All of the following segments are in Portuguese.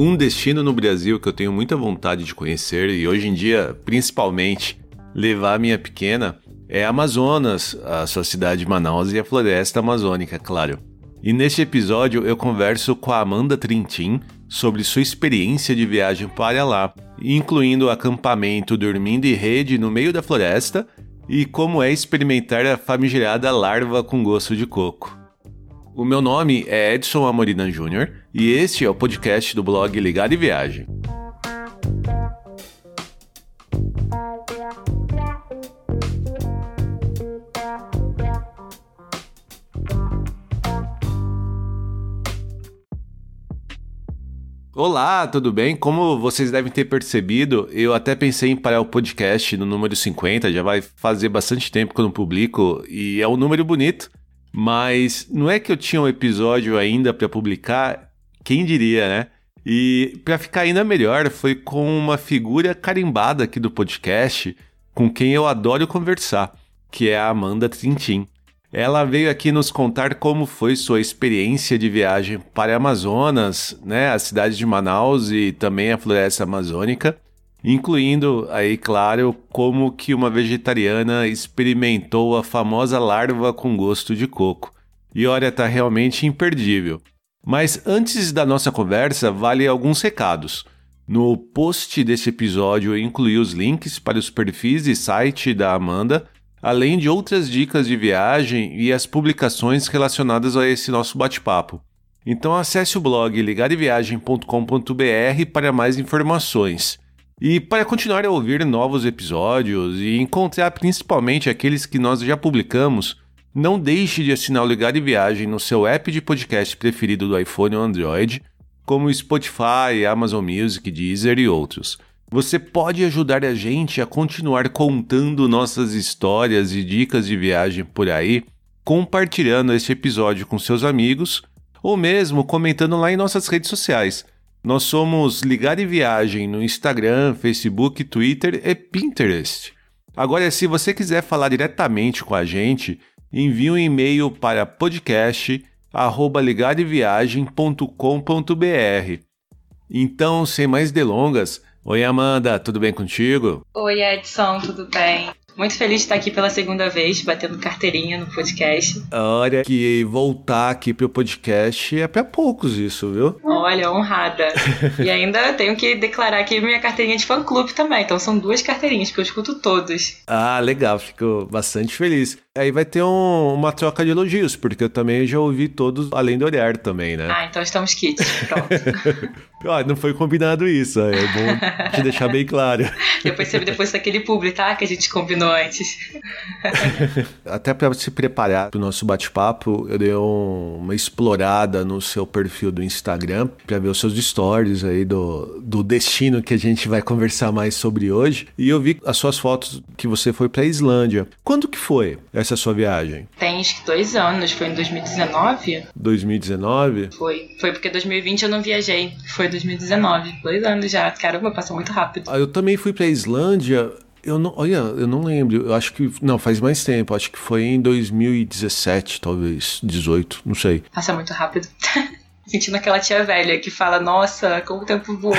Um destino no Brasil que eu tenho muita vontade de conhecer e hoje em dia, principalmente, levar minha pequena é Amazonas, a sua cidade de Manaus e a floresta amazônica, claro. E neste episódio eu converso com a Amanda Trintin sobre sua experiência de viagem para lá, incluindo acampamento dormindo em rede no meio da floresta e como é experimentar a famigerada larva com gosto de coco. O meu nome é Edson Amorina Jr. e este é o podcast do blog Ligado e Viagem. Olá, tudo bem? Como vocês devem ter percebido, eu até pensei em parar o podcast no número 50, já vai fazer bastante tempo que eu não publico e é um número bonito, mas não é que eu tinha um episódio ainda para publicar, quem diria, né? E para ficar ainda melhor, foi com uma figura carimbada aqui do podcast, com quem eu adoro conversar, que é a Amanda Trintin. Ela veio aqui nos contar como foi sua experiência de viagem para Amazonas, né, a cidade de Manaus e também a floresta amazônica, incluindo aí, claro, como que uma vegetariana experimentou a famosa larva com gosto de coco. E olha, tá realmente imperdível. Mas antes da nossa conversa, vale alguns recados. No post desse episódio eu incluí os links para os perfis e site da Amanda além de outras dicas de viagem e as publicações relacionadas a esse nosso bate-papo. Então acesse o blog ligadeviagem.com.br para mais informações. E para continuar a ouvir novos episódios e encontrar principalmente aqueles que nós já publicamos, não deixe de assinar o Ligado Viagem no seu app de podcast preferido do iPhone ou Android, como Spotify, Amazon Music, Deezer e outros. Você pode ajudar a gente a continuar contando nossas histórias e dicas de viagem por aí, compartilhando este episódio com seus amigos ou mesmo comentando lá em nossas redes sociais. Nós somos Ligar e Viagem no Instagram, Facebook, Twitter e Pinterest. Agora, se você quiser falar diretamente com a gente, envie um e-mail para podcast@ligareviagem.com.br. Então, sem mais delongas, Oi, Amanda, tudo bem contigo? Oi, Edson, tudo bem? Muito feliz de estar aqui pela segunda vez, batendo carteirinha no podcast. Olha, que voltar aqui pro podcast é para poucos isso, viu? Olha, honrada. e ainda tenho que declarar aqui minha carteirinha de fã-clube também. Então são duas carteirinhas, porque eu escuto todos. Ah, legal. Fico bastante feliz. Aí vai ter um, uma troca de elogios, porque eu também já ouvi todos além do olhar também, né? Ah, então estamos kits. Pronto. ah, não foi combinado isso. É bom te deixar bem claro. eu percebi depois daquele público, tá? Que a gente combinou antes. Até para se preparar para o nosso bate-papo, eu dei um, uma explorada no seu perfil do Instagram para ver os seus stories aí do, do destino que a gente vai conversar mais sobre hoje. E eu vi as suas fotos que você foi para a Islândia. Quando que foi essa sua viagem? Tem acho que dois anos, foi em 2019. 2019? Foi. Foi porque 2020 eu não viajei. Foi 2019. Dois anos já. Caramba, passou muito rápido. Ah, eu também fui para a Islândia eu não, olha, eu não lembro. Eu acho que. Não, faz mais tempo. Acho que foi em 2017, talvez. 18, não sei. Passa muito rápido. Sentindo aquela tia velha que fala, nossa, como o tempo voou.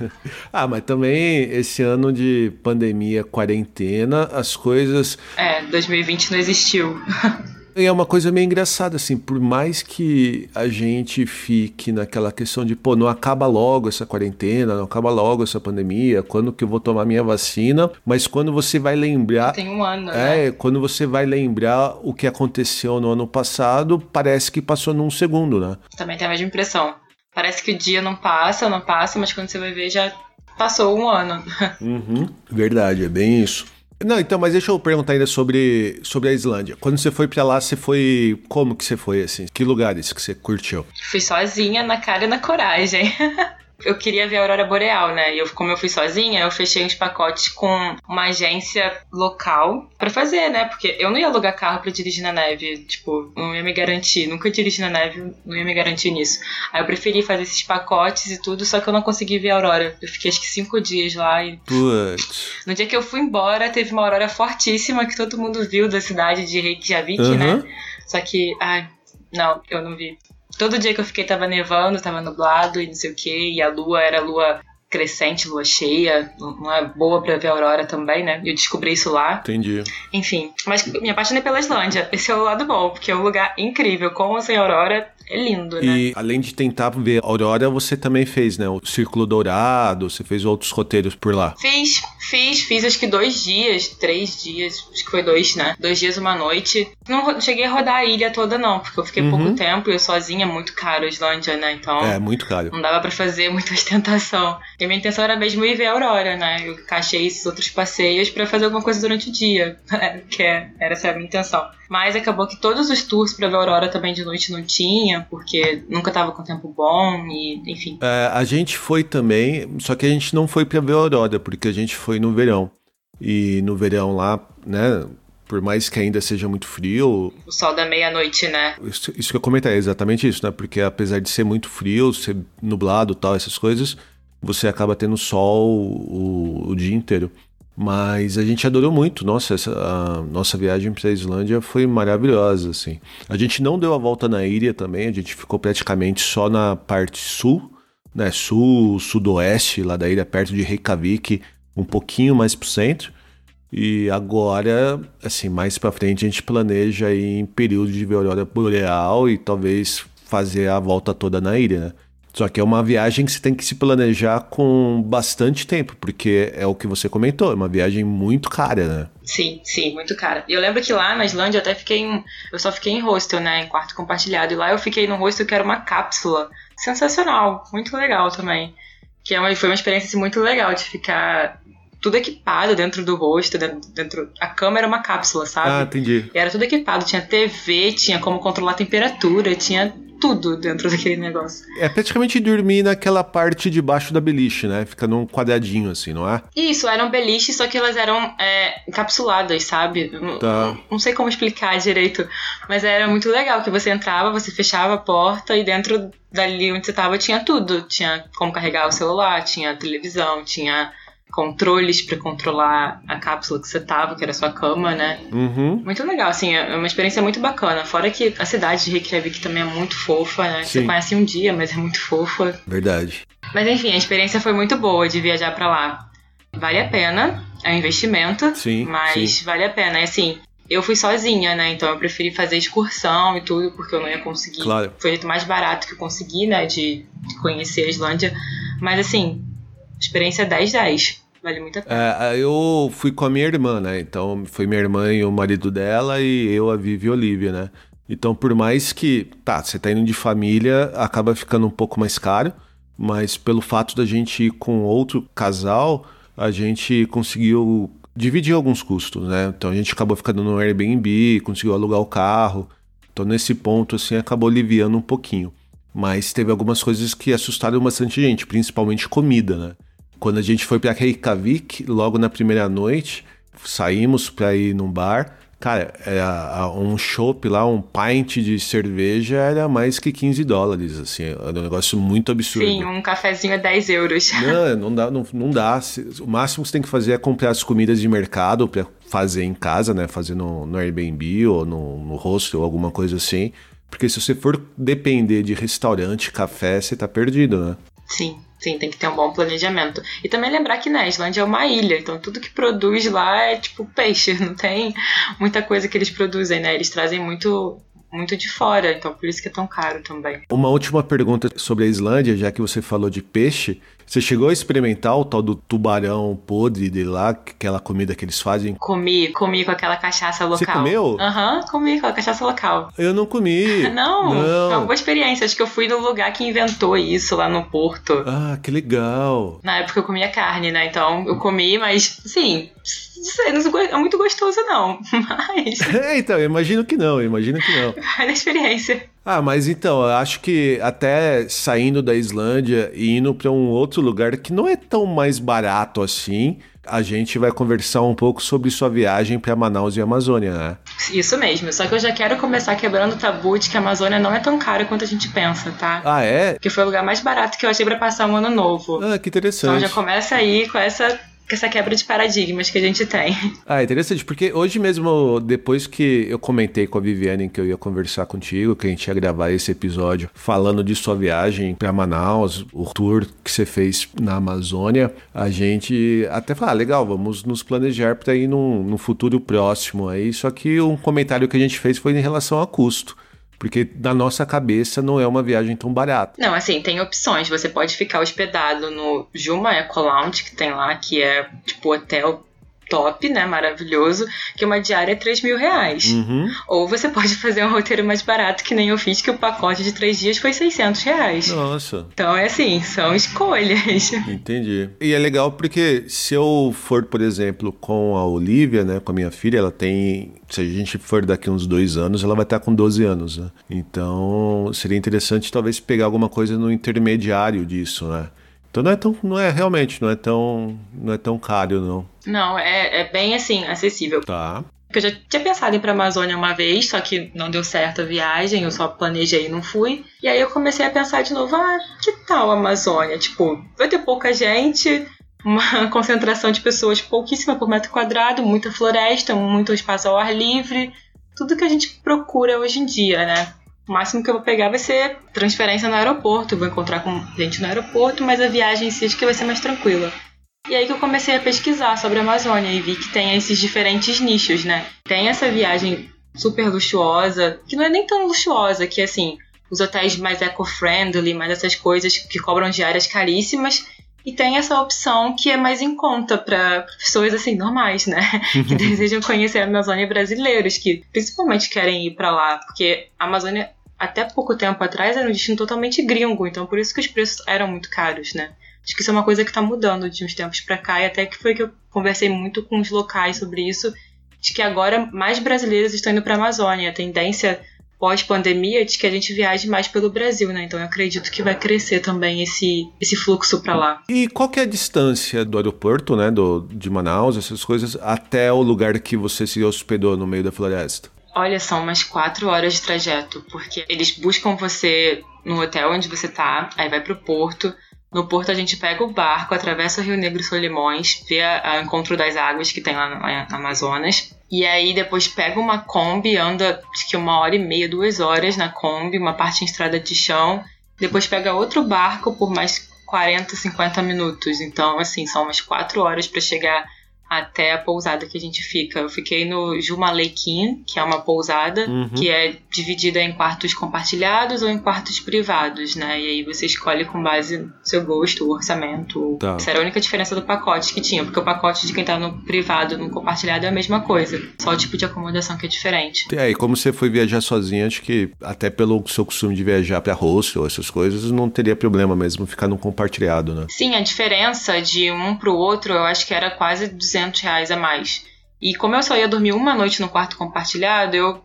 ah, mas também esse ano de pandemia, quarentena, as coisas. É, 2020 não existiu. E é uma coisa meio engraçada, assim, por mais que a gente fique naquela questão de, pô, não acaba logo essa quarentena, não acaba logo essa pandemia, quando que eu vou tomar minha vacina, mas quando você vai lembrar. Tem um ano, é, né? quando você vai lembrar o que aconteceu no ano passado, parece que passou num segundo, né? Também tem a mesma impressão. Parece que o dia não passa, não passa, mas quando você vai ver já passou um ano. Uhum, verdade, é bem isso. Não, então, mas deixa eu perguntar ainda sobre, sobre a Islândia. Quando você foi para lá, você foi. Como que você foi, assim? Que lugares que você curtiu? Fui sozinha, na cara e na coragem. eu queria ver a aurora boreal, né? E eu, como eu fui sozinha, eu fechei uns pacotes com uma agência local para fazer, né? Porque eu não ia alugar carro para dirigir na neve, tipo, não ia me garantir, nunca dirigi na neve, não ia me garantir nisso. Aí eu preferi fazer esses pacotes e tudo, só que eu não consegui ver a aurora. Eu fiquei acho que cinco dias lá e. Putz. No dia que eu fui embora, teve uma aurora fortíssima que todo mundo viu da cidade de Reykjavik, uhum. né? Só que, ai, não, eu não vi. Todo dia que eu fiquei tava nevando, tava nublado e não sei o que, e a lua era lua crescente, lua cheia, não é boa pra ver a aurora também, né? Eu descobri isso lá. Entendi. Enfim, mas me apaixonei pela Islândia. Esse é o lado bom, porque é um lugar incrível, com ou sem aurora, é lindo, né? E além de tentar ver a aurora, você também fez, né? O Círculo Dourado, você fez outros roteiros por lá. Fiz, fiz, fiz acho que dois dias, três dias, acho que foi dois, né? Dois dias, uma noite. Não cheguei a rodar a ilha toda, não, porque eu fiquei uhum. pouco tempo e eu sozinha, é muito caro a Islândia, né? Então. É, muito caro. Não dava para fazer muita ostentação. E minha intenção era mesmo ir ver a aurora, né? Eu encaixei esses outros passeios para fazer alguma coisa durante o dia, que é, era essa a minha intenção. Mas acabou que todos os tours pra ver a aurora também de noite não tinha, porque nunca tava com tempo bom e, enfim. É, a gente foi também, só que a gente não foi pra ver a aurora, porque a gente foi no verão. E no verão lá, né, por mais que ainda seja muito frio. O sol da meia-noite, né? Isso, isso, que eu comentei, é exatamente isso, né? Porque apesar de ser muito frio, ser nublado tal, essas coisas, você acaba tendo sol o, o dia inteiro. Mas a gente adorou muito. Nossa, essa, a nossa viagem para a Islândia foi maravilhosa, assim. A gente não deu a volta na ilha também, a gente ficou praticamente só na parte sul, né? Sul, sudoeste, lá da ilha, perto de Reykjavik, um pouquinho mais pro centro. E agora, assim, mais para frente a gente planeja ir em período de aurora boreal e talvez fazer a volta toda na ilha, né? Só que é uma viagem que você tem que se planejar com bastante tempo, porque é o que você comentou, é uma viagem muito cara, né? Sim, sim, muito cara. E eu lembro que lá na Islândia eu até fiquei em. Eu só fiquei em hostel, né? Em quarto compartilhado. E lá eu fiquei no hostel que era uma cápsula. Sensacional, muito legal também. Que é uma, foi uma experiência assim, muito legal de ficar tudo equipado dentro do rosto, dentro, dentro, a cama era uma cápsula, sabe? Ah, entendi. E era tudo equipado, tinha TV, tinha como controlar a temperatura, tinha tudo dentro daquele negócio. É praticamente dormir naquela parte de baixo da beliche, né? Fica num quadradinho assim, não é? Isso, eram beliches, só que elas eram é, encapsuladas, sabe? Tá. Não, não sei como explicar direito, mas era muito legal que você entrava, você fechava a porta e dentro dali onde você tava tinha tudo. Tinha como carregar o celular, tinha televisão, tinha controles para controlar a cápsula que você tava, que era a sua cama, né? Uhum. Muito legal, assim, é uma experiência muito bacana. Fora que a cidade de Reykjavik também é muito fofa, né? Sim. Você conhece um dia, mas é muito fofa. Verdade. Mas enfim, a experiência foi muito boa de viajar para lá. Vale a pena, é um investimento, sim, mas sim. vale a pena. E assim, eu fui sozinha, né? Então eu preferi fazer excursão e tudo, porque eu não ia conseguir. Claro. Foi o jeito mais barato que eu consegui, né? De, de conhecer a Islândia. Mas assim, experiência 10-10. Vale muito a pena. É, eu fui com a minha irmã, né? Então foi minha irmã e o marido dela e eu, a Vivi e a Olivia, né? Então, por mais que, tá, você tá indo de família, acaba ficando um pouco mais caro, mas pelo fato da gente ir com outro casal, a gente conseguiu dividir alguns custos, né? Então a gente acabou ficando no Airbnb, conseguiu alugar o carro. Então nesse ponto, assim, acabou aliviando um pouquinho. Mas teve algumas coisas que assustaram bastante gente, principalmente comida, né? Quando a gente foi para Reykjavik, logo na primeira noite, saímos para ir num bar. Cara, era um chopp lá, um pint de cerveja era mais que 15 dólares, assim, era um negócio muito absurdo. Sim, um cafezinho é 10 euros. Não, não dá, não, não dá. O máximo que você tem que fazer é comprar as comidas de mercado para fazer em casa, né? Fazer no, no Airbnb ou no, no hostel, alguma coisa assim. Porque se você for depender de restaurante, café, você tá perdido, né? Sim. Sim, tem que ter um bom planejamento. E também lembrar que na né, Islândia é uma ilha, então tudo que produz lá é tipo peixe, não tem muita coisa que eles produzem, né? Eles trazem muito muito de fora, então por isso que é tão caro também. Uma última pergunta sobre a Islândia, já que você falou de peixe. Você chegou a experimentar o tal do tubarão podre de lá, aquela comida que eles fazem? Comi, comi com aquela cachaça local. Você comeu? Aham, uhum, comi com a cachaça local. Eu não comi. não, não, foi uma boa experiência. Acho que eu fui no lugar que inventou isso lá no Porto. Ah, que legal. Na época eu comia carne, né? Então eu comi, mas sim, não é muito gostoso não, mas... É, então, eu imagino que não, eu imagino que não. Vai na experiência. Ah, mas então, eu acho que até saindo da Islândia e indo para um outro lugar que não é tão mais barato assim, a gente vai conversar um pouco sobre sua viagem para Manaus e Amazônia, né? Isso mesmo, só que eu já quero começar quebrando o tabu de que a Amazônia não é tão cara quanto a gente pensa, tá? Ah, é? Que foi o lugar mais barato que eu achei para passar um ano novo. Ah, que interessante. Então já começa aí com essa essa quebra de paradigmas que a gente tem. Ah, interessante, porque hoje mesmo, depois que eu comentei com a Viviane que eu ia conversar contigo, que a gente ia gravar esse episódio falando de sua viagem para Manaus, o tour que você fez na Amazônia, a gente até fala, ah, legal, vamos nos planejar para ir num, num futuro próximo aí, só que um comentário que a gente fez foi em relação a custo. Porque na nossa cabeça não é uma viagem tão barata. Não, assim, tem opções. Você pode ficar hospedado no Juma Eco Lounge, que tem lá, que é tipo hotel top, né? Maravilhoso, que uma diária é 3 mil reais. Uhum. Ou você pode fazer um roteiro mais barato, que nem eu fiz, que o pacote de três dias foi 600 reais. Nossa. Então é assim, são escolhas. Entendi. E é legal porque se eu for, por exemplo, com a Olivia, né, com a minha filha, ela tem. Se a gente for daqui uns dois anos, ela vai estar com 12 anos, né? Então seria interessante talvez pegar alguma coisa no intermediário disso, né? Então não é tão, não é realmente, não é tão, não é tão caro não. Não, é, é bem assim, acessível. Tá. Eu já tinha pensado em ir pra Amazônia uma vez, só que não deu certo a viagem, eu só planejei e não fui. E aí eu comecei a pensar de novo, ah, que tal a Amazônia? Tipo, vai ter pouca gente, uma concentração de pessoas pouquíssima por metro quadrado, muita floresta, muito espaço ao ar livre, tudo que a gente procura hoje em dia, né? O máximo que eu vou pegar vai ser transferência no aeroporto, vou encontrar com gente no aeroporto, mas a viagem em si acho que vai ser mais tranquila. E aí que eu comecei a pesquisar sobre a Amazônia e vi que tem esses diferentes nichos, né? Tem essa viagem super luxuosa, que não é nem tão luxuosa, que assim, os hotéis mais eco-friendly, mais essas coisas que cobram diárias caríssimas. E tem essa opção que é mais em conta para pessoas assim normais, né? que desejam conhecer a Amazônia brasileiros, que principalmente querem ir para lá, porque a Amazônia até pouco tempo atrás era um destino totalmente gringo, então por isso que os preços eram muito caros, né? Acho que isso é uma coisa que está mudando de uns tempos para cá, e até que foi que eu conversei muito com os locais sobre isso, de que agora mais brasileiros estão indo para a Amazônia. A tendência pós-pandemia de que a gente viaje mais pelo Brasil, né? Então eu acredito que vai crescer também esse, esse fluxo para lá. E qual que é a distância do aeroporto, né, do, de Manaus, essas coisas, até o lugar que você se hospedou no meio da floresta? Olha, são umas quatro horas de trajeto, porque eles buscam você no hotel onde você tá, aí vai pro porto. No porto a gente pega o barco, atravessa o Rio Negro e Solimões, vê o encontro das águas que tem lá no, no Amazonas. E aí depois pega uma Kombi, anda acho que uma hora e meia, duas horas na Kombi, uma parte em estrada de chão. Depois pega outro barco por mais 40, 50 minutos. Então, assim, são umas quatro horas para chegar até a pousada que a gente fica. Eu fiquei no Jumalequim, que é uma pousada Uhum. que é dividida em quartos compartilhados ou em quartos privados, né? E aí você escolhe com base no seu gosto, o orçamento. Tá. Essa era a única diferença do pacote que tinha, porque o pacote de quem tá no privado, no compartilhado é a mesma coisa, só o tipo de acomodação que é diferente. É, e como você foi viajar sozinha, acho que até pelo seu costume de viajar para hostel, essas coisas, não teria problema mesmo ficar num compartilhado, né? Sim, a diferença de um pro outro eu acho que era quase 200 reais a mais. E como eu só ia dormir uma noite no quarto compartilhado, eu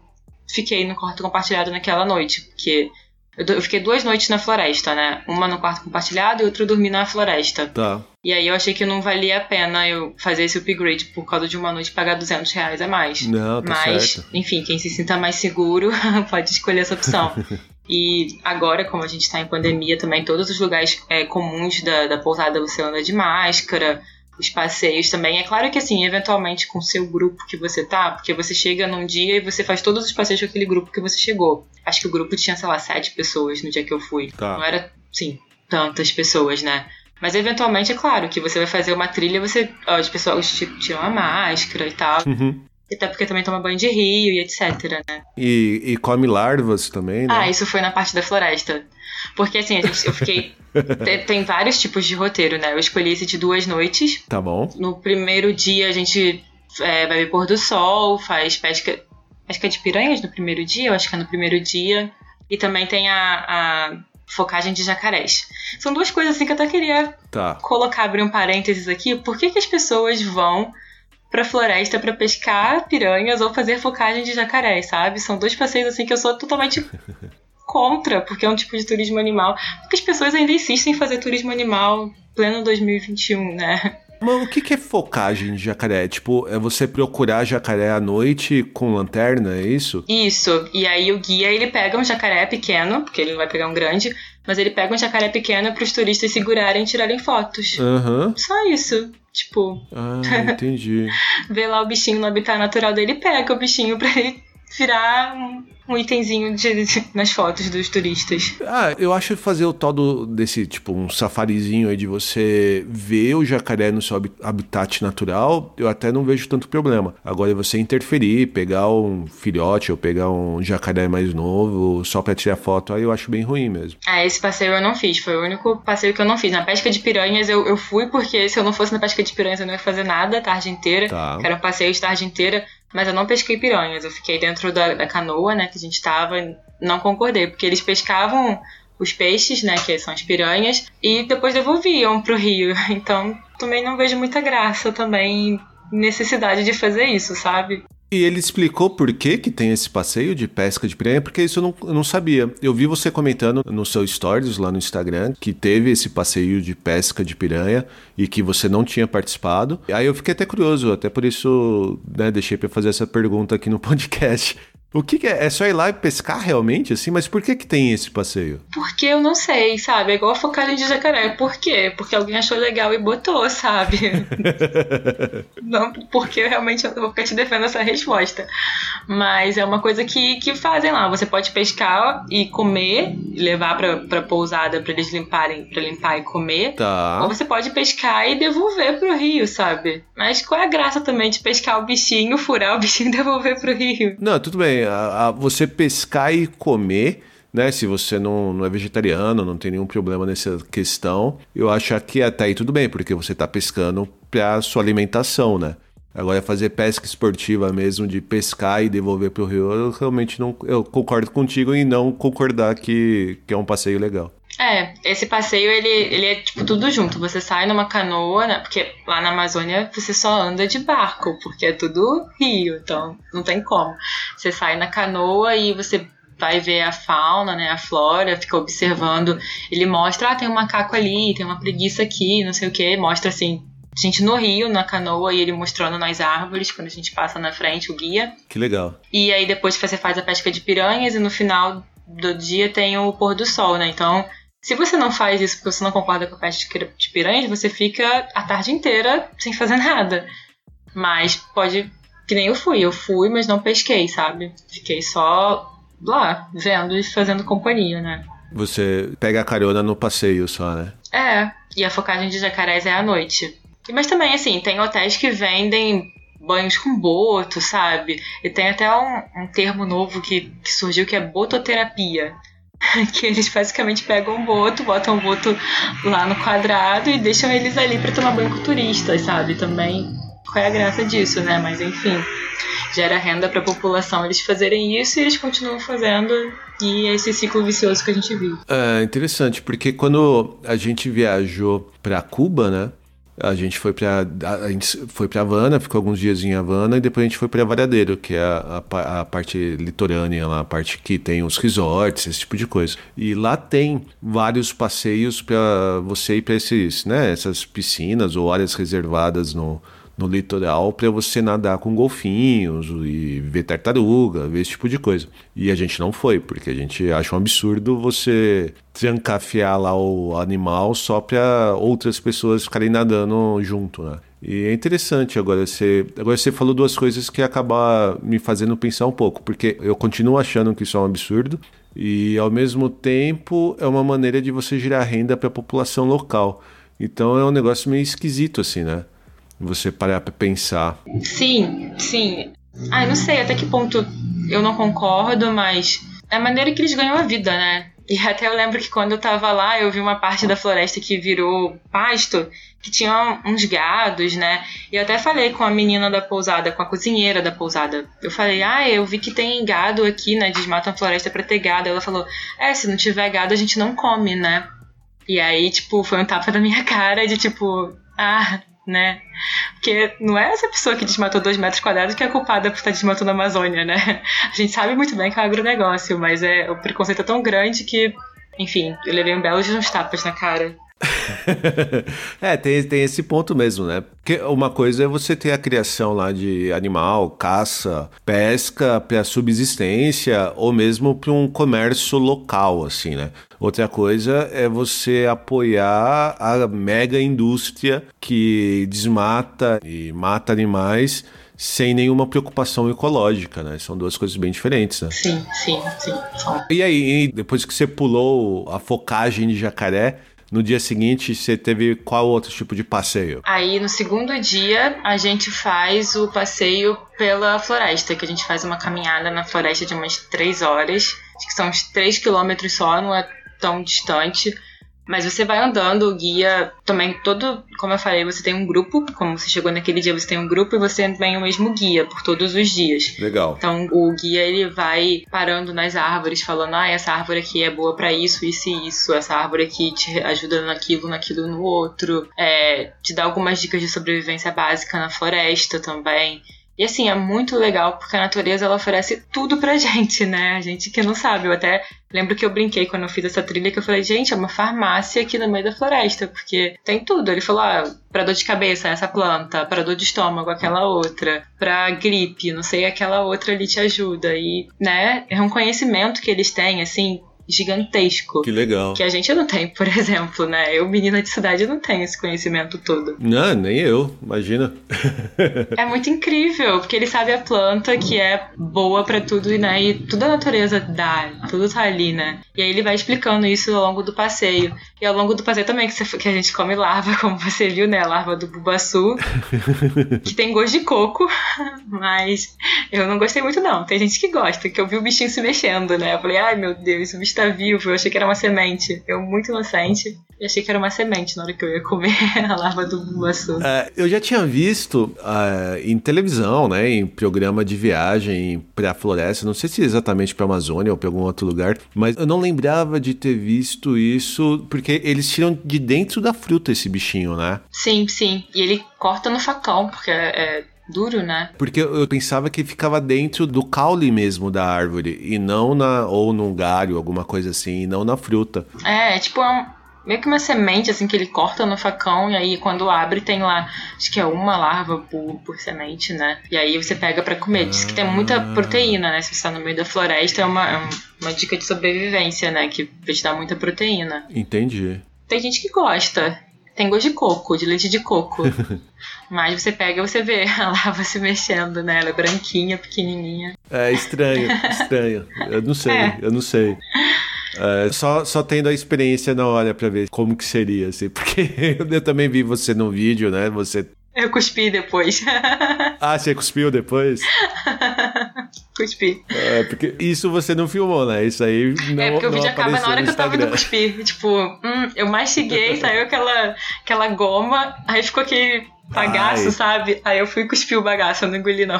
fiquei no quarto compartilhado naquela noite, porque eu fiquei duas noites na floresta, né? Uma no quarto compartilhado e outra eu dormi na floresta. Tá. E aí eu achei que não valia a pena eu fazer esse upgrade por causa de uma noite pagar 200 reais a mais. Não, tá Mas, certo. enfim, quem se sinta mais seguro pode escolher essa opção. E agora, como a gente está em pandemia também, todos os lugares é, comuns da, da pousada você anda de máscara, os passeios também. É claro que, assim, eventualmente com o seu grupo que você tá, porque você chega num dia e você faz todos os passeios com aquele grupo que você chegou. Acho que o grupo tinha, sei lá, sete pessoas no dia que eu fui. Tá. Não era, sim, tantas pessoas, né? Mas eventualmente é claro que você vai fazer uma trilha, você. ó, As pessoas ti- tiram a máscara e tal. Uhum. E Até porque também toma banho de rio e etc, né? E, e come larvas também, né? Ah, isso foi na parte da floresta. Porque assim, eu fiquei. tem, vários tipos de roteiro, né? Eu escolhi esse de duas noites. Tá bom. No primeiro dia a gente é, vai ver pôr do sol, faz pesca. Pesca de piranhas no primeiro dia, eu acho que é no primeiro dia. E também tem a, a focagem de jacarés. São duas coisas assim que eu até queria Tá. colocar, abrir um parênteses aqui, por que, que as pessoas vão pra floresta pra pescar piranhas ou fazer focagem de jacaré, sabe? São dois passeios assim que eu sou totalmente contra, porque é um tipo de turismo animal. Porque as pessoas ainda insistem em fazer turismo animal pleno 2021, né? Mas o que, é focagem de jacaré? Tipo, é você procurar jacaré à noite com lanterna, é isso? Isso. E aí o guia ele pega um jacaré pequeno, porque ele não vai pegar um grande, Mas ele pega um jacaré pequeno para os turistas segurarem e tirarem fotos. Aham. Só isso. Tipo, Ah, entendi. vê lá o bichinho no habitat natural dele, pega o bichinho pra ele virar um, um itemzinho de- de- nas fotos dos turistas. Ah, eu acho fazer o tal do, desse, tipo, um safarizinho aí de você ver o jacaré no seu habi- habitat natural, eu até não vejo tanto problema. Agora, você interferir, pegar um filhote ou pegar um jacaré mais novo só pra tirar foto, aí eu acho bem ruim mesmo. Ah, esse passeio eu não fiz, foi o único passeio que eu não fiz. Na pesca de piranhas eu, eu fui porque se eu não fosse na pesca de piranhas eu não ia fazer nada a tarde inteira. Tá. Era um passeio de tarde inteira, mas eu não pesquei piranhas. Eu fiquei dentro da, da canoa, né, que a gente tava, e não concordei, porque eles pescavam os peixes, né, que são as piranhas, e depois devolviam pro rio. Então também não vejo muita graça também, necessidade de fazer isso, sabe? E ele explicou por que, que tem esse passeio de pesca de piranha, porque isso eu não, eu não sabia. Eu vi você comentando no seu stories lá no Instagram que teve esse passeio de pesca de piranha e que você não tinha participado. Aí eu fiquei até curioso, até por isso né, deixei para fazer essa pergunta aqui no podcast. O que, que é? É só ir lá e pescar realmente, assim? Mas por que que tem esse passeio? Porque eu não sei, sabe? É igual a focada de jacaré. Por quê? Porque alguém achou legal e botou, sabe? não porque eu realmente eu vou ficar te defendendo essa resposta. Mas é uma coisa que, que fazem lá. Você pode pescar e comer, levar pra, pra pousada pra eles limparem, pra limpar e comer. Tá. Ou você pode pescar e devolver pro rio, sabe? Mas qual é a graça também de pescar o bichinho, furar o bichinho e devolver pro rio? Não, tudo bem. A- a- você pescar e comer, né? Se você não, não é vegetariano, não tem nenhum problema nessa questão, eu acho que até aí tudo bem, porque você tá pescando pra sua alimentação, né? Agora, fazer pesca esportiva mesmo, de pescar e devolver pro rio, eu realmente não. Eu concordo contigo em não concordar que, que é um passeio legal. É, esse passeio ele, ele é tipo tudo junto. Você sai numa canoa, né? Porque lá na Amazônia você só anda de barco, porque é tudo rio, então não tem como. Você sai na canoa e você vai ver a fauna, né? A flora, fica observando. Ele mostra, ah, tem um macaco ali, tem uma preguiça aqui, não sei o que. Mostra assim, a gente no rio, na canoa, e ele mostrando nas árvores, quando a gente passa na frente, o guia. Que legal. E aí depois você faz a pesca de piranhas e no final do dia tem o pôr do sol, né? Então, se você não faz isso porque você não concorda com a pesca de piranhas, você fica a tarde inteira sem fazer nada. Mas pode. Que nem eu fui. Eu fui, mas não pesquei, sabe? Fiquei só lá, vendo e fazendo companhia, né? Você pega a carona no passeio só, né? É, e a focagem de jacarés é à noite. Mas também, assim, tem hotéis que vendem banhos com boto, sabe? E tem até um, um termo novo que, que surgiu que é bototerapia. Que eles basicamente pegam um boto, botam o boto lá no quadrado e deixam eles ali pra tomar banho com turistas, sabe? Também qual é a graça disso, né? Mas enfim, gera renda pra população eles fazerem isso e eles continuam fazendo. E é esse ciclo vicioso que a gente vive. É interessante, porque quando a gente viajou pra Cuba, né? A gente foi pra a gente foi para Havana, ficou alguns dias em Havana e depois a gente foi pra Varadeiro, que é a, a a parte litorânea lá, a parte que tem os resorts, esse tipo de coisa. E lá tem vários passeios pra você ir pra esses, né, essas piscinas ou áreas reservadas no no litoral para você nadar com golfinhos e ver tartaruga, ver esse tipo de coisa. E a gente não foi, porque a gente acha um absurdo você trancafiar lá o animal só para outras pessoas ficarem nadando junto, né? E é interessante agora você, agora você falou duas coisas que acabar me fazendo pensar um pouco, porque eu continuo achando que isso é um absurdo e ao mesmo tempo é uma maneira de você gerar renda para a população local. Então é um negócio meio esquisito assim, né? Você parar pra pensar. Sim, sim. Ai, não sei até que ponto eu não concordo, mas é a maneira que eles ganham a vida, né? E até eu lembro que quando eu tava lá, eu vi uma parte da floresta que virou pasto, que tinha uns gados, né? E eu até falei com a menina da pousada, com a cozinheira da pousada. Eu falei, ah, eu vi que tem gado aqui, né? Desmatam a floresta pra ter gado. Ela falou, é, se não tiver gado, a gente não come, né? E aí, tipo, foi um tapa na minha cara de tipo, ah, né? Porque não é essa pessoa que desmatou dois metros quadrados que é culpada por estar desmatando a Amazônia, né? A gente sabe muito bem que é um agronegócio, mas é, o preconceito é tão grande que, enfim, eu levei um belo de uns tapas na cara. é, tem, tem esse ponto mesmo, né? Porque uma coisa é você ter a criação lá de animal, caça, pesca para subsistência ou mesmo para um comércio local, assim, né? Outra coisa é você apoiar a mega indústria que desmata e mata animais sem nenhuma preocupação ecológica, né? São duas coisas bem diferentes, né? Sim, sim, sim. E aí, depois que você pulou a focagem de jacaré, no dia seguinte, você teve qual outro tipo de passeio? Aí, no segundo dia, a gente faz o passeio pela floresta, que a gente faz uma caminhada na floresta de umas três horas. Acho que são uns três quilômetros só, não é tão distante. Mas você vai andando, o guia também todo, como eu falei, você tem um grupo, como você chegou naquele dia, você tem um grupo e você tem o mesmo guia por todos os dias. Legal. Então o guia ele vai parando nas árvores, falando: "Ah, essa árvore aqui é boa para isso, isso e isso. Essa árvore aqui te ajuda naquilo, naquilo no outro. É, te dá algumas dicas de sobrevivência básica na floresta também. E assim, é muito legal porque a natureza ela oferece tudo pra gente, né? A gente que não sabe. Eu até lembro que eu brinquei quando eu fiz essa trilha que eu falei, gente, é uma farmácia aqui no meio da floresta, porque tem tudo. Ele falou, ah, pra dor de cabeça, essa planta, pra dor de estômago, aquela outra, pra gripe, não sei, aquela outra ali te ajuda. E, né, é um conhecimento que eles têm, assim, gigantesco. Que legal. Que a gente não tem, por exemplo, né? Eu, menina de cidade, não tenho esse conhecimento todo. Não, nem eu, imagina. é muito incrível, porque ele sabe a planta que é boa para tudo, né? E tudo a natureza dá, tudo tá ali, né? E aí ele vai explicando isso ao longo do passeio. E ao longo do passeio também, que, você, que a gente come larva, como você viu, né? Larva do bubaçu, que tem gosto de coco, mas eu não gostei muito, não. Tem gente que gosta, que eu vi o bichinho se mexendo, né? Eu falei, ai meu Deus, o bicho tá vivo. Eu achei que era uma semente. Eu, muito inocente, e achei que era uma semente na hora que eu ia comer a larva do bubaçu. Uh, eu já tinha visto uh, em televisão, né? Em programa de viagem pra floresta, não sei se exatamente pra Amazônia ou pra algum outro lugar, mas eu não lembrava de ter visto isso, porque eles tiram de dentro da fruta esse bichinho, né? Sim, sim. E ele corta no facão, porque é, é duro, né? Porque eu pensava que ficava dentro do caule mesmo da árvore e não na ou num galho, alguma coisa assim, e não na fruta. É, é tipo é um, meio que uma semente assim que ele corta no facão e aí quando abre tem lá, acho que é uma larva por, por semente, né? E aí você pega para comer. Diz que tem muita ah. proteína, né? Se você tá no meio da floresta é uma, é uma dica de sobrevivência, né? Que vai te dar muita proteína. Entendi. Tem gente que gosta. Tem gosto de coco, de leite de coco. Mas você pega e você vê a lava se mexendo, né? Ela é branquinha, pequenininha. É estranho, estranho. Eu não sei, é. eu não sei. É, só, só tendo a experiência na hora pra ver como que seria, assim. Porque eu também vi você no vídeo, né? Você... Eu cuspi depois. ah, você cuspiu depois? cuspi. É, porque isso você não filmou, né? Isso aí não É, porque o vídeo acaba na hora que eu tava indo cuspir. Tipo, hum, eu mastiguei, saiu aquela, aquela goma, aí ficou aquele bagaço, Ai. sabe? Aí eu fui cuspir o bagaço, eu não engoli não.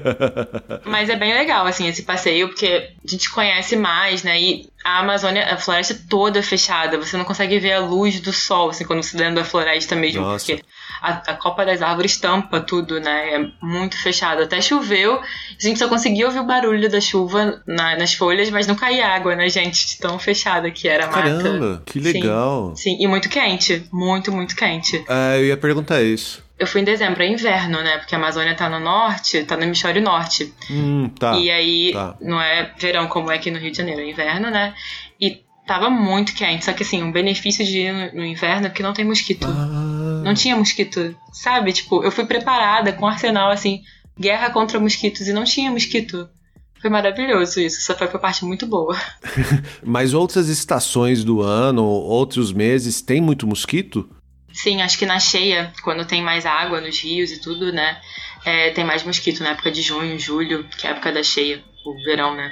Mas é bem legal, assim, esse passeio, porque a gente conhece mais, né? E a Amazônia, a floresta toda fechada, você não consegue ver a luz do sol, assim, quando você tá dentro da floresta mesmo, Nossa. porque a, a copa das árvores tampa tudo, né? É muito fechado. Até choveu, a gente só conseguia ouvir o barulho da chuva na, nas folhas, mas não caía água, né, gente? Tão fechada que era a mata. Caramba, que legal. Sim, sim, e muito quente, muito, muito quente. Ah, eu ia perguntar isso. Eu fui em dezembro, é inverno, né? Porque a Amazônia tá no norte, tá no hemisfério norte. Hum, tá. E aí, tá. não é verão como é aqui no Rio de Janeiro, é inverno, né? E tava muito quente. Só que assim, um benefício de ir no, no inverno é que não tem mosquito. Ah. Não tinha mosquito, sabe? Tipo, eu fui preparada com um arsenal assim, guerra contra mosquitos e não tinha mosquito. Foi maravilhoso isso, essa foi uma parte muito boa. Mas outras estações do ano, outros meses, tem muito mosquito? Sim, acho que na cheia, quando tem mais água nos rios e tudo, né? É, tem mais mosquito na época de junho, julho, que é a época da cheia, o verão, né?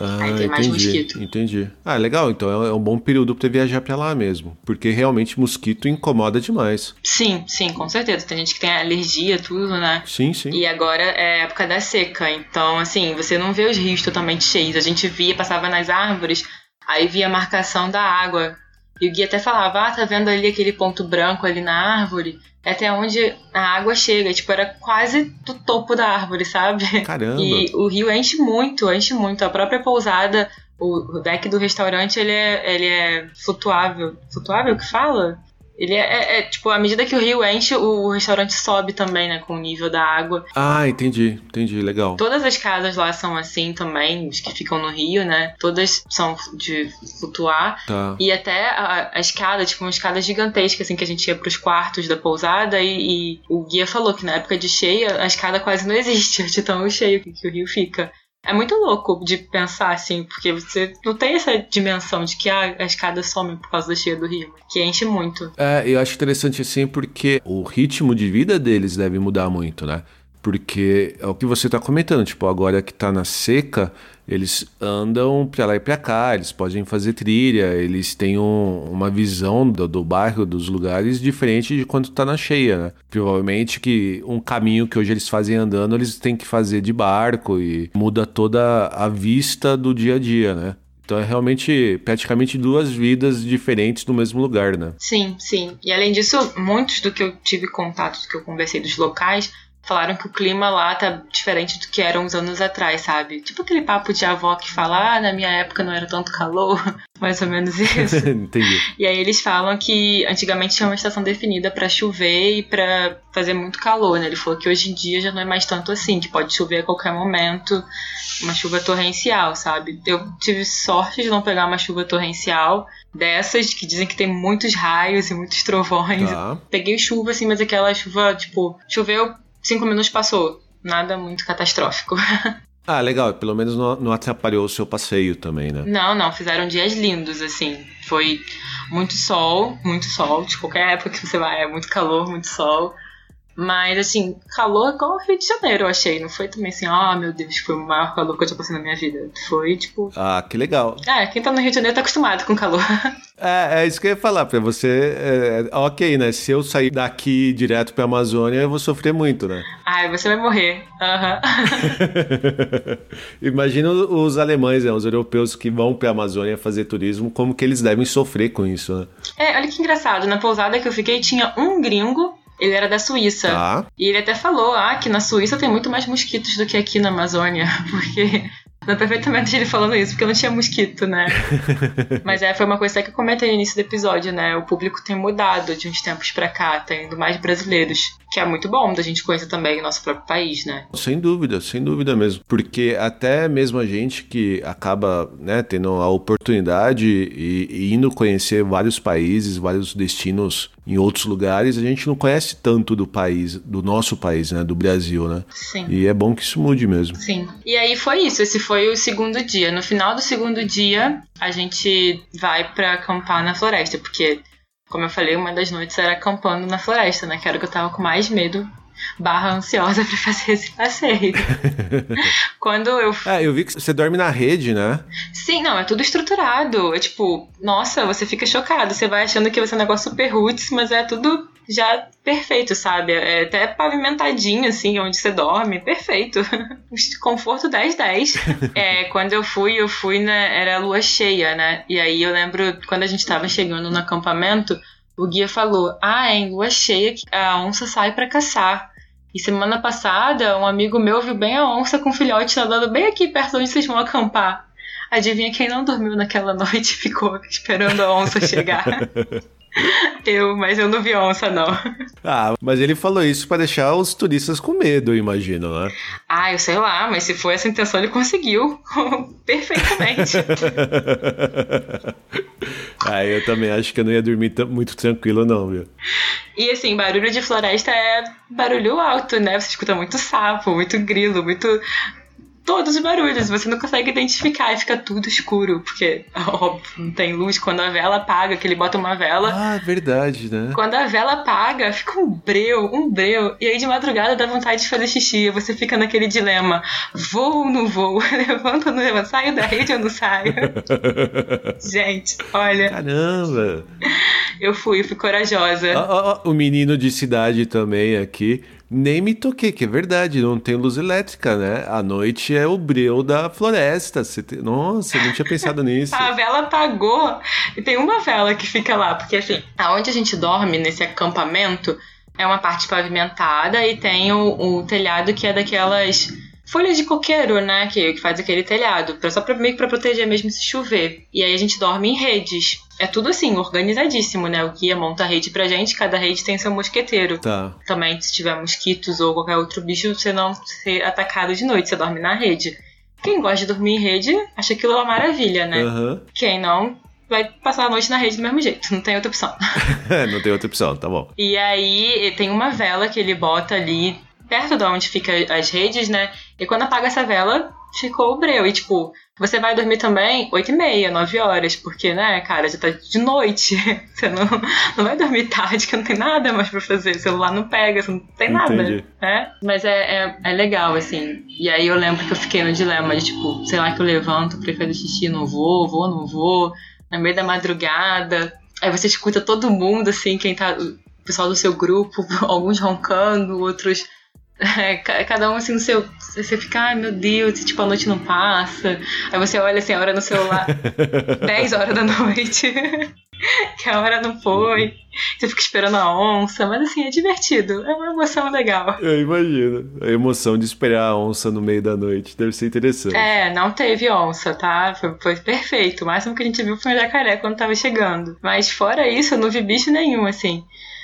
Ah, Aí tem mais entendi, mosquito. Entendi. Ah, legal. Então é, é um bom período pra você viajar pra lá mesmo. Porque realmente mosquito incomoda demais. Sim, sim, com certeza. Tem gente que tem alergia, tudo, né? Sim, sim. E agora é época da seca. Então, assim, você não vê os rios totalmente cheios. A gente via, passava nas árvores, aí via a marcação da água e o guia até falava, ah, tá vendo ali aquele ponto branco ali na árvore? É até onde a água chega. Tipo, era quase do topo da árvore, sabe? Caramba! E o rio enche muito, enche muito. A própria pousada, o deck do restaurante, ele é, ele é flutuável. Flutuável que fala? Ele é, é, é, tipo, à medida que o rio enche, o restaurante sobe também, né, com o nível da água. Ah, entendi, entendi, legal. Todas as casas lá são assim também, os que ficam no rio, né? Todas são de flutuar. Tá. E até a, a escada, tipo, uma escada gigantesca, assim, que a gente ia pros quartos da pousada e, e o guia falou que na época de cheia, a escada quase não existe, de tão cheio que, que o rio fica. É muito louco de pensar assim, porque você não tem essa dimensão de que ah, a escada some por causa da cheia do rio, que enche muito. É, eu acho interessante assim porque o ritmo de vida deles deve mudar muito, né? Porque é o que você está comentando, tipo, agora que está na seca, eles andam para lá e para cá, eles podem fazer trilha, eles têm um, uma visão do, do, bairro, dos lugares, diferente de quando está na cheia, né? Provavelmente que um caminho que hoje eles fazem andando, eles têm que fazer de barco e muda toda a vista do dia a dia, né? Então é realmente praticamente duas vidas diferentes no mesmo lugar, né? Sim, sim. E além disso, muitos do que eu tive contato, do que eu conversei dos locais, falaram que o clima lá tá diferente do que era uns anos atrás, sabe? Tipo aquele papo de avó que fala, ah, na minha época não era tanto calor, mais ou menos isso. Entendi. E aí eles falam que antigamente tinha uma estação definida para chover e para fazer muito calor, né? Ele falou que hoje em dia já não é mais tanto assim, que pode chover a qualquer momento, uma chuva torrencial, sabe? Eu tive sorte de não pegar uma chuva torrencial dessas que dizem que tem muitos raios e muitos trovões. Tá. Peguei chuva assim, mas aquela chuva, tipo, choveu cinco minutos passou. Nada muito catastrófico. Ah, legal. Pelo menos não, não atrapalhou o seu passeio também, né? Não, não. Fizeram dias lindos, assim. Foi muito sol, muito sol. De qualquer época que você vai, é muito calor, muito sol. Mas, assim, calor igual o Rio de Janeiro, eu achei. Não foi também assim, ah, oh, meu Deus, foi o maior calor que eu já passei na minha vida. Foi, tipo... Ah, que legal. É, quem tá no Rio de Janeiro tá acostumado com calor. É, é isso que eu ia falar pra você. É, ok, né? Se eu sair daqui direto pra Amazônia, eu vou sofrer muito, né? Ai, você vai morrer. Uhum. Imagina os alemães, né? Os europeus que vão pra Amazônia fazer turismo, como que eles devem sofrer com isso, né? É, olha que engraçado. Na pousada que eu fiquei, tinha um gringo ele era da Suíça. Tá. E ele até falou, ah, que na Suíça tem muito mais mosquitos do que aqui na Amazônia. Porque Dá perfeitamente ele falando isso, porque não tinha mosquito, né? Mas é, foi uma coisa que eu comentei no início do episódio, né? O público tem mudado de uns tempos pra cá, tem indo mais brasileiros. Que é muito bom da gente conhecer também o nosso próprio país, né? Sem dúvida, sem dúvida mesmo. Porque até mesmo a gente que acaba né, tendo a oportunidade e, e indo conhecer vários países, vários destinos em outros lugares, a gente não conhece tanto do país, do nosso país, né? Do Brasil, né? Sim. E é bom que isso mude mesmo. Sim. E aí foi isso. Esse foi o segundo dia. No final do segundo dia, a gente vai para acampar na floresta, porque, como eu falei, uma das noites era acampando na floresta, né? Que era o que eu tava com mais medo barra ansiosa para fazer esse passeio. Quando eu. É, eu vi que você dorme na rede, né? Sim, não, é tudo estruturado. É tipo, nossa, você fica chocado. Você vai achando que vai ser um negócio super roots, mas é tudo já perfeito, sabe? É até pavimentadinho, assim, onde você dorme, perfeito. Conforto 10-10. é, quando eu fui, eu fui, né, era lua cheia, né? E aí eu lembro, quando a gente tava chegando no acampamento, o guia falou: Ah, é em lua cheia que a onça sai para caçar. E semana passada, um amigo meu viu bem a onça com o filhote nadando bem aqui perto onde vocês vão acampar. Adivinha quem não dormiu naquela noite e ficou esperando a onça chegar? Eu, mas eu não vi onça, não. Ah, mas ele falou isso para deixar os turistas com medo, eu imagino, né? Ah, eu sei lá, mas se foi essa intenção, ele conseguiu. Perfeitamente. ah, eu também acho que eu não ia dormir muito tranquilo, não, viu? E assim, barulho de floresta é barulho alto, né? Você escuta muito sapo, muito grilo, muito todos os barulhos, você não consegue identificar e fica tudo escuro, porque, óbvio, não tem luz. Quando a vela apaga, que ele bota uma vela. Ah, verdade, né? Quando a vela apaga, fica um breu, um breu. E aí de madrugada dá vontade de fazer xixi. Você fica naquele dilema: vou ou não vou? Levanto ou não levanto? Saio da rede ou não saio? Gente, olha. Caramba! Eu fui, fui corajosa. Oh, oh, o menino de cidade também aqui nem me toquei, que é verdade, não tem luz elétrica, né? A noite é o breu da floresta. Você te... Nossa, eu não tinha pensado nisso. a vela apagou e tem uma vela que fica lá, porque assim, aonde a gente dorme nesse acampamento é uma parte pavimentada e tem o, o telhado que é daquelas folha de coqueiro, né? Que, que faz aquele telhado, só pra, meio que pra proteger mesmo se chover. E aí a gente dorme em redes. É tudo assim, organizadíssimo, né? O guia monta a rede pra gente, cada rede tem seu mosqueteiro. Tá. Também, se tiver mosquitos ou qualquer outro bicho, você não ser atacado de noite, você dorme na rede. Quem gosta de dormir em rede, acha aquilo uma maravilha, né? Uhum. Quem não, vai passar a noite na rede do mesmo jeito, não tem outra opção. não tem outra opção, tá bom. E aí tem uma vela que ele bota ali perto de onde fica as redes, né? E quando apaga essa vela, ficou o breu. E tipo, você vai dormir também 8 e meia, 9 horas, porque, né, cara, já tá de noite. Você não, não vai dormir tarde, que não tem nada mais pra fazer. O celular não pega, você não tem nada. Entendi. Né? Mas é, é, é legal, assim. E aí eu lembro que eu fiquei no dilema de, tipo, sei lá que eu levanto pra fazer xixi, não vou, vou, não vou no meio da madrugada. Aí você escuta todo mundo, assim, quem tá. O pessoal do seu grupo, alguns roncando, outros. É, cada um assim no seu. Você fica, ai meu Deus, tipo, a noite não passa. Aí você olha assim, a hora no celular, 10 horas da noite. que a hora não foi. Você fica esperando a onça, mas assim, é divertido. É uma emoção legal. Eu imagino. A emoção de esperar a onça no meio da noite deve ser interessante. É, não teve onça, tá? Foi, foi perfeito. O máximo que a gente viu foi um jacaré quando tava chegando. Mas fora isso, eu não vi bicho nenhum, assim.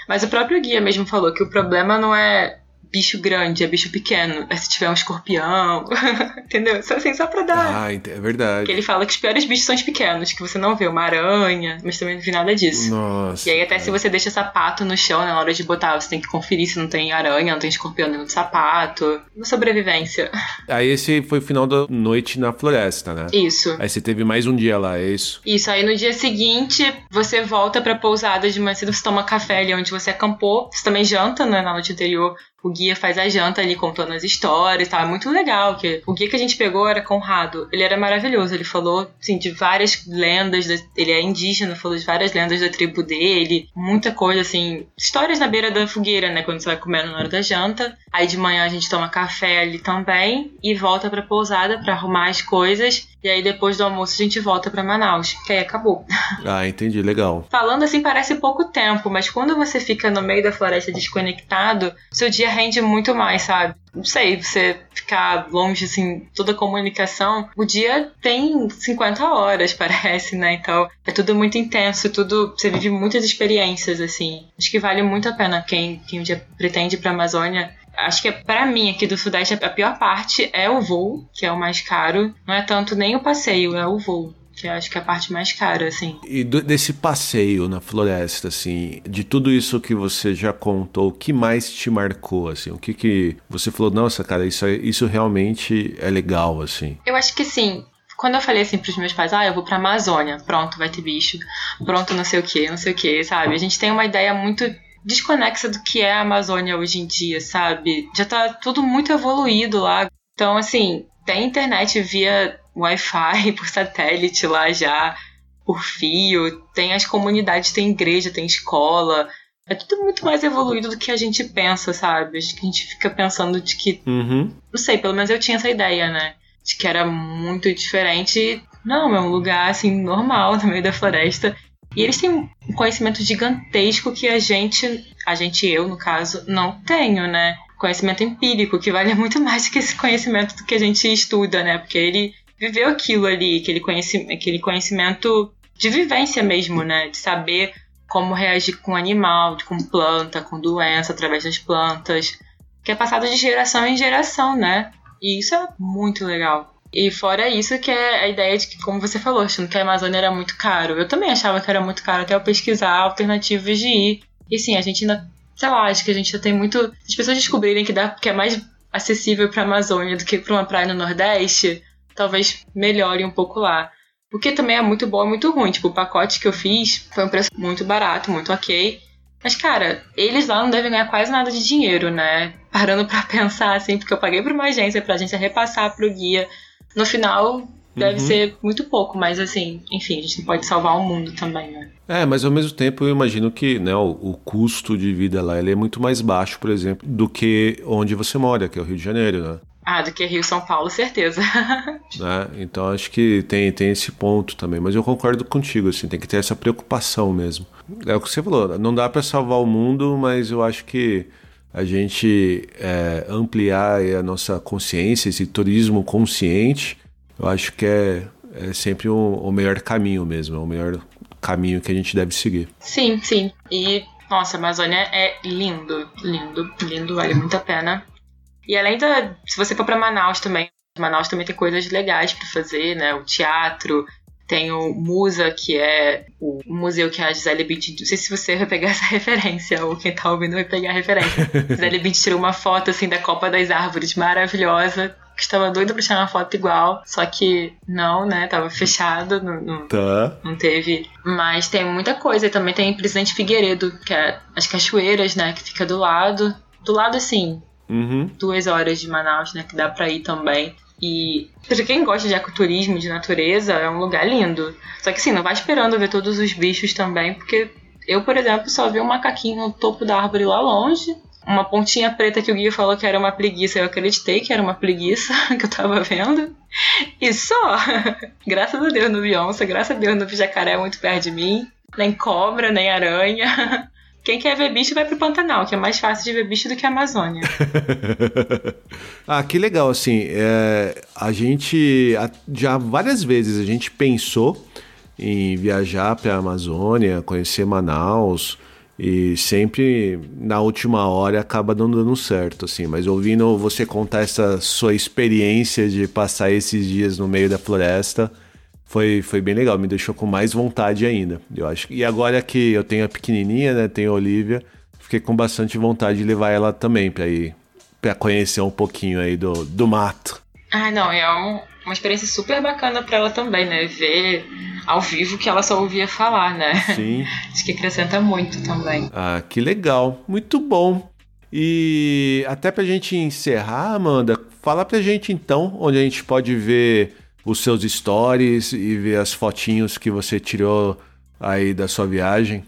Mas o próprio guia mesmo falou que o problema não é bicho grande, é bicho pequeno. É se tiver um escorpião. Entendeu? Só assim, só pra dar. Ah, é verdade. Que ele fala que os piores bichos são os pequenos, que você não vê uma aranha, mas também não vi nada disso. Nossa. E aí, até se você deixa sapato no chão né, na hora de botar, você tem que conferir se não tem aranha, não tem escorpião dentro do sapato. Uma sobrevivência. Aí esse foi o final da noite na floresta, né? Isso. Aí você teve mais um dia lá, é isso? Isso. Aí no dia seguinte, você volta pra pousada de manhã cedo, você toma café ali onde você acampou. Você também janta, né, na noite anterior o guia faz a janta ali contando as histórias, tá? Muito legal. que O guia que a gente pegou era Conrado. Ele era maravilhoso. Ele falou, assim, de várias lendas. Da... Ele é indígena, falou de várias lendas da tribo dele. Muita coisa, assim. Histórias na beira da fogueira, né? Quando você vai comendo na hora da janta. Aí de manhã a gente toma café ali também. E volta pra pousada para arrumar as coisas. E aí depois do almoço a gente volta para Manaus, que aí acabou. Ah, entendi, legal. Falando assim parece pouco tempo, mas quando você fica no meio da floresta desconectado, seu dia rende muito mais, sabe? Não sei, você ficar longe, assim, toda a comunicação, o dia tem 50 horas, parece, né? Então é tudo muito intenso, tudo. Você vive muitas experiências, assim. Acho que vale muito a pena quem, quem um dia pretende ir pra Amazônia acho que para mim aqui do Sudeste a pior parte é o voo, que é o mais caro. Não é tanto nem o passeio, é o voo. Que eu acho que é a parte mais cara, assim. E do, desse passeio na floresta, assim, de tudo isso que você já contou, o que mais te marcou, assim? O que que você falou, nossa, cara, isso, isso realmente é legal, assim? Eu acho que, sim, quando eu falei assim pros meus pais, ah, eu vou pra Amazônia, pronto, vai ter bicho, pronto, não sei o que, não sei o que, sabe? A gente tem uma ideia muito desconexa do que é a Amazônia hoje em dia, sabe? Já tá tudo muito evoluído lá. Então, assim, tem internet via Wi-Fi por satélite lá já, por fio, tem as comunidades, tem igreja, tem escola. É tudo muito mais evoluído do que a gente pensa, sabe? Acho que a gente fica pensando de que. Uhum. Não sei, pelo menos eu tinha essa ideia, né? De que era muito diferente. Não, é um lugar assim, normal, no meio da floresta. E eles têm um conhecimento gigantesco que a gente, a gente eu no caso, não tenho, né? Conhecimento empírico, que vale muito mais que esse conhecimento do que a gente estuda, né? Porque ele viveu aquilo ali, aquele, conhecimento, aquele conhecimento de vivência mesmo, né? De saber como reagir com animal, com planta, com doença através das plantas, que é passado de geração em geração, né? E isso é muito legal. E fora isso, que é a ideia de que, como você falou, achando que a Amazônia era muito caro. Eu também achava que era muito caro até eu pesquisar alternativas de ir. E sim, a gente ainda, sei lá, acho que a gente ainda tem muito. As pessoas descobrirem que, dá, que é mais acessível para a Amazônia do que para uma praia no Nordeste, talvez melhore um pouco lá. O que também é muito bom e muito ruim. Tipo, o pacote que eu fiz foi um preço muito barato, muito ok. Mas, cara, eles lá não devem ganhar quase nada de dinheiro, né? Parando para pensar, assim, porque eu paguei pra uma agência, pra agência repassar pro guia no final, deve uhum. ser muito pouco, mas assim, enfim, a gente não pode salvar o mundo também, né? É, mas ao mesmo tempo eu imagino que né, o, o, custo de vida lá ele é muito mais baixo, por exemplo, do que onde você mora, que é o Rio de Janeiro, né? Ah, do que Rio São Paulo, certeza. né? Então acho que tem, tem esse ponto também. Mas eu concordo contigo, assim, tem que ter essa preocupação mesmo. É o que você falou, não dá para salvar o mundo, mas eu acho que a gente é, ampliar a nossa consciência, esse turismo consciente, eu acho que é, é sempre o, o melhor caminho mesmo, é o melhor caminho que a gente deve seguir. Sim, sim. E, nossa, a Amazônia é lindo, lindo, lindo, vale muito a pena. E além da. Se você for para Manaus também, Manaus também tem coisas legais para fazer, né? O teatro, tem o Musa, que é o museu que a Gisele Bündchen... Não sei se você vai pegar essa referência, ou quem tá ouvindo vai pegar a referência. Gisele Bündchen tirou uma foto, assim, da Copa das Árvores, maravilhosa. Que estava doida pra tirar uma foto igual, só que não, né? Tava fechado, não, não, tá. não teve. Mas tem muita coisa. E também tem Presidente Figueiredo, que é as cachoeiras, né? Que fica do lado. Do lado, assim, Uhum. duas horas de Manaus, né? Que dá pra ir também. E para quem gosta de ecoturismo, de natureza, é um lugar lindo. Só que assim, não vai esperando ver todos os bichos também, porque eu, por exemplo, só vi um macaquinho no topo da árvore lá longe. Uma pontinha preta que o guia falou que era uma preguiça. Eu acreditei que era uma preguiça que eu tava vendo. E só! graças a Deus no Beyoncé, graças a Deus no jacaré muito perto de mim. Nem cobra, nem aranha. Quem quer ver bicho vai pro Pantanal, que é mais fácil de ver bicho do que a Amazônia. ah, que legal, assim, é, a gente já várias vezes a gente pensou em viajar para a Amazônia, conhecer Manaus e sempre na última hora acaba não dando certo, assim. Mas ouvindo você contar essa sua experiência de passar esses dias no meio da floresta, foi, foi bem legal, me deixou com mais vontade ainda. Eu acho. E agora que eu tenho a pequenininha, né, tenho a Olivia, fiquei com bastante vontade de levar ela também para ir para conhecer um pouquinho aí do, do mato. Ah, não, é um, uma experiência super bacana para ela também, né? Ver ao vivo que ela só ouvia falar, né? Sim. Acho que acrescenta muito também. Ah, que legal. Muito bom. E até pra gente encerrar, Amanda, fala pra gente então onde a gente pode ver os seus stories e ver as fotinhos que você tirou aí da sua viagem?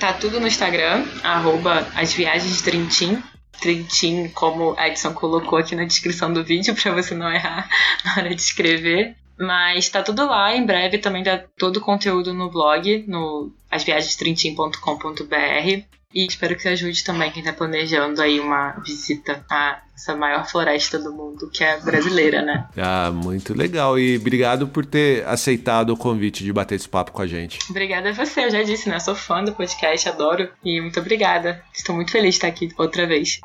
Tá tudo no Instagram, arroba as viagens Trintim. Trintim, como a Edson colocou aqui na descrição do vídeo, para você não errar na hora de escrever. Mas tá tudo lá, em breve também dá todo o conteúdo no blog, no asviagenstrintim.com.br. E espero que ajude também quem está planejando aí uma visita a essa maior floresta do mundo, que é brasileira, né? Ah, muito legal. E obrigado por ter aceitado o convite de bater esse papo com a gente. Obrigada a você, eu já disse, né? Sou fã do podcast, adoro. E muito obrigada. Estou muito feliz de estar aqui outra vez.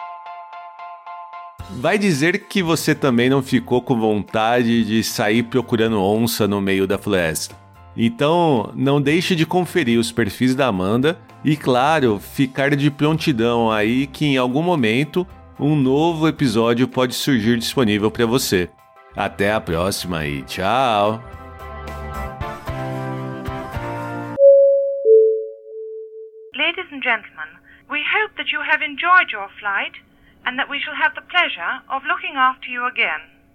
Vai dizer que você também não ficou com vontade de sair procurando onça no meio da floresta. Então, não deixe de conferir os perfis da Amanda e, claro, ficar de prontidão aí que em algum momento um novo episódio pode surgir disponível para você. Até a próxima e tchau! Ladies and gentlemen, we hope that you have enjoyed your flight and that we shall have the pleasure of looking after you again.